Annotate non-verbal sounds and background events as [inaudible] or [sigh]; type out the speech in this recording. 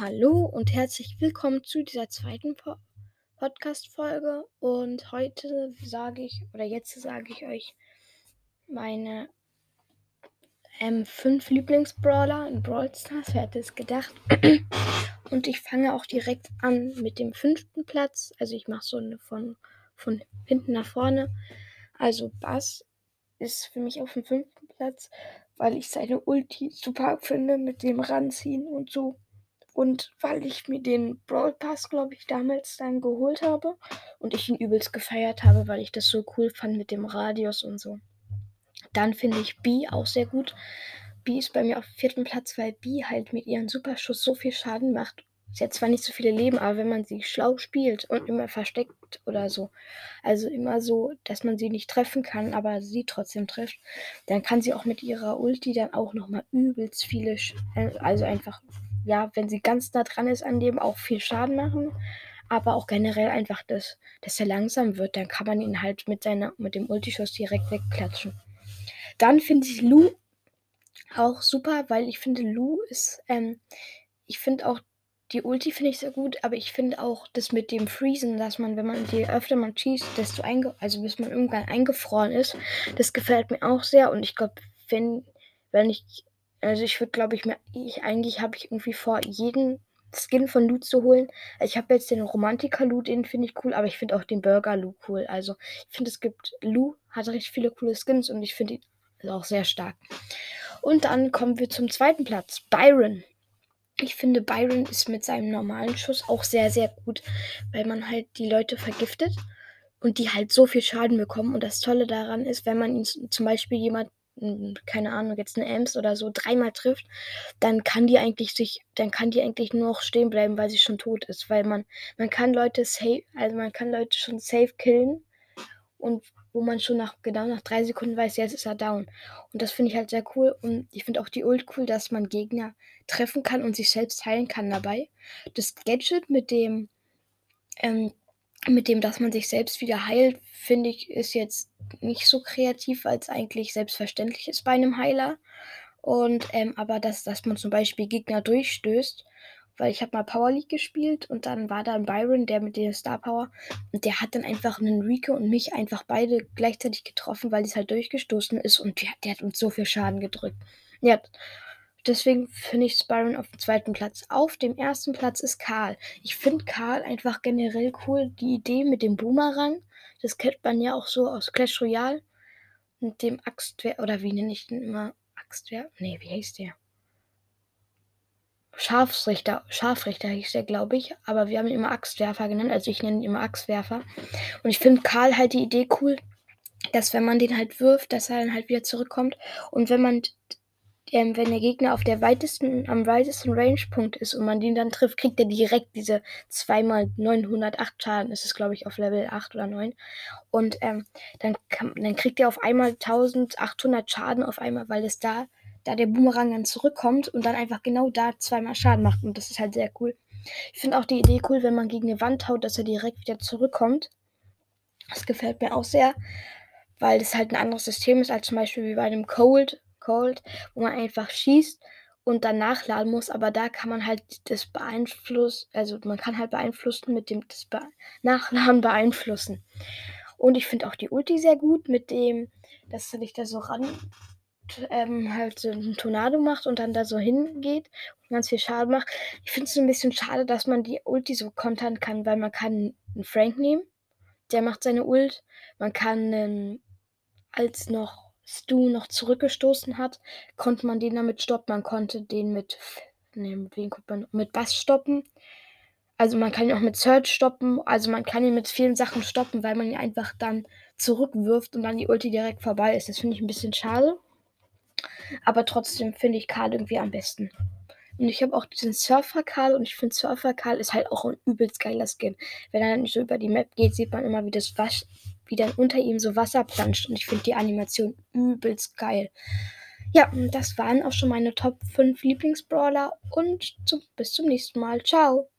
Hallo und herzlich willkommen zu dieser zweiten po Podcast-Folge. Und heute sage ich, oder jetzt sage ich euch meine ähm, fünf Lieblingsbrawler in Brawl Stars. Wer hätte es gedacht? [clears throat] und ich fange auch direkt an mit dem fünften Platz. Also ich mache so eine von, von hinten nach vorne. Also Bass ist für mich auf dem fünften Platz, weil ich seine Ulti super finde mit dem Ranziehen und so. Und weil ich mir den Brawl Pass, glaube ich, damals dann geholt habe und ich ihn übelst gefeiert habe, weil ich das so cool fand mit dem Radius und so. Dann finde ich B auch sehr gut. B ist bei mir auf vierten Platz, weil B halt mit ihrem Superschuss so viel Schaden macht. Sie hat zwar nicht so viele Leben, aber wenn man sie schlau spielt und immer versteckt oder so, also immer so, dass man sie nicht treffen kann, aber sie trotzdem trifft, dann kann sie auch mit ihrer Ulti dann auch nochmal übelst viele, also einfach ja, wenn sie ganz nah dran ist an dem, auch viel Schaden machen. Aber auch generell einfach, dass, dass er langsam wird. Dann kann man ihn halt mit, seiner, mit dem Ultischuss direkt wegklatschen. Dann finde ich Lu auch super, weil ich finde, Lu ist, ähm, ich finde auch die Ulti finde ich sehr gut, aber ich finde auch das mit dem Freezen, dass man, wenn man je öfter man schießt, desto einge also bis man irgendwann eingefroren ist, das gefällt mir auch sehr. Und ich glaube, wenn, wenn ich also ich würde, glaube ich, mir, ich eigentlich habe ich irgendwie vor, jeden Skin von Loot zu holen. Ich habe jetzt den Romantiker-Loot, den finde ich cool, aber ich finde auch den Burger-Loot cool. Also ich finde, es gibt, Lu hat richtig viele coole Skins und ich finde ihn auch sehr stark. Und dann kommen wir zum zweiten Platz, Byron. Ich finde, Byron ist mit seinem normalen Schuss auch sehr, sehr gut, weil man halt die Leute vergiftet und die halt so viel Schaden bekommen. Und das Tolle daran ist, wenn man ihn zum Beispiel jemand keine Ahnung, jetzt eine Ems oder so dreimal trifft, dann kann die eigentlich sich, dann kann die eigentlich nur noch stehen bleiben, weil sie schon tot ist. Weil man, man kann Leute safe, also man kann Leute schon safe killen und wo man schon nach genau nach drei Sekunden weiß, jetzt ist er down. Und das finde ich halt sehr cool. Und ich finde auch die Ult cool, dass man Gegner treffen kann und sich selbst heilen kann dabei. Das Gadget mit dem ähm, mit dem, dass man sich selbst wieder heilt, finde ich, ist jetzt nicht so kreativ, weil es eigentlich selbstverständlich ist bei einem Heiler. Und ähm, aber dass, dass man zum Beispiel Gegner durchstößt, weil ich habe mal Power League gespielt und dann war da ein Byron, der mit der Star Power und der hat dann einfach einen Rico und mich einfach beide gleichzeitig getroffen, weil es halt durchgestoßen ist und der, der hat uns so viel Schaden gedrückt. Ja, Deswegen finde ich Byron auf dem zweiten Platz. Auf dem ersten Platz ist Karl. Ich finde Karl einfach generell cool. Die Idee mit dem Boomerang, das kennt man ja auch so aus Clash Royale. Mit dem Axtwerfer, oder wie nenne ich den immer? Axtwerfer? Nee, wie heißt der? Scharfrichter, Scharfrichter hieß der, glaube ich. Aber wir haben ihn immer Axtwerfer genannt. Also ich nenne ihn immer Axtwerfer. Und ich finde Karl halt die Idee cool, dass wenn man den halt wirft, dass er dann halt wieder zurückkommt. Und wenn man ähm, wenn der Gegner auf der weitesten, am weitesten Range-Punkt ist und man den dann trifft, kriegt er direkt diese 2x908 Schaden. Das ist, glaube ich, auf Level 8 oder 9. Und ähm, dann, kann, dann kriegt er auf einmal 1800 Schaden auf einmal, weil es da, da der Boomerang dann zurückkommt und dann einfach genau da zweimal Schaden macht. Und das ist halt sehr cool. Ich finde auch die Idee cool, wenn man gegen eine Wand haut, dass er direkt wieder zurückkommt. Das gefällt mir auch sehr, weil das halt ein anderes System ist als zum Beispiel wie bei einem Cold Cold, wo man einfach schießt und dann nachladen muss, aber da kann man halt das beeinflussen, also man kann halt beeinflussen mit dem das Be Nachladen beeinflussen. Und ich finde auch die Ulti sehr gut mit dem, dass er dich da so ran ähm, halt so einen Tornado macht und dann da so hingeht und ganz viel Schaden macht. Ich finde es ein bisschen schade, dass man die Ulti so kontern kann, weil man kann einen Frank nehmen, der macht seine Ult. Man kann einen, als noch Stu noch zurückgestoßen hat, konnte man den damit stoppen. Man konnte den mit, nee, mit konnte man, mit Bass stoppen. Also man kann ihn auch mit Search stoppen. Also man kann ihn mit vielen Sachen stoppen, weil man ihn einfach dann zurückwirft und dann die Ulti direkt vorbei ist. Das finde ich ein bisschen schade. Aber trotzdem finde ich Karl irgendwie am besten. Und ich habe auch diesen Surfer Karl und ich finde Surfer Karl ist halt auch ein übelst geiler Skin. Wenn er dann so über die Map geht, sieht man immer, wie das Wasch wie dann unter ihm so Wasser planscht. Und ich finde die Animation übelst geil. Ja, das waren auch schon meine Top 5 Lieblingsbrawler und zum, bis zum nächsten Mal. Ciao.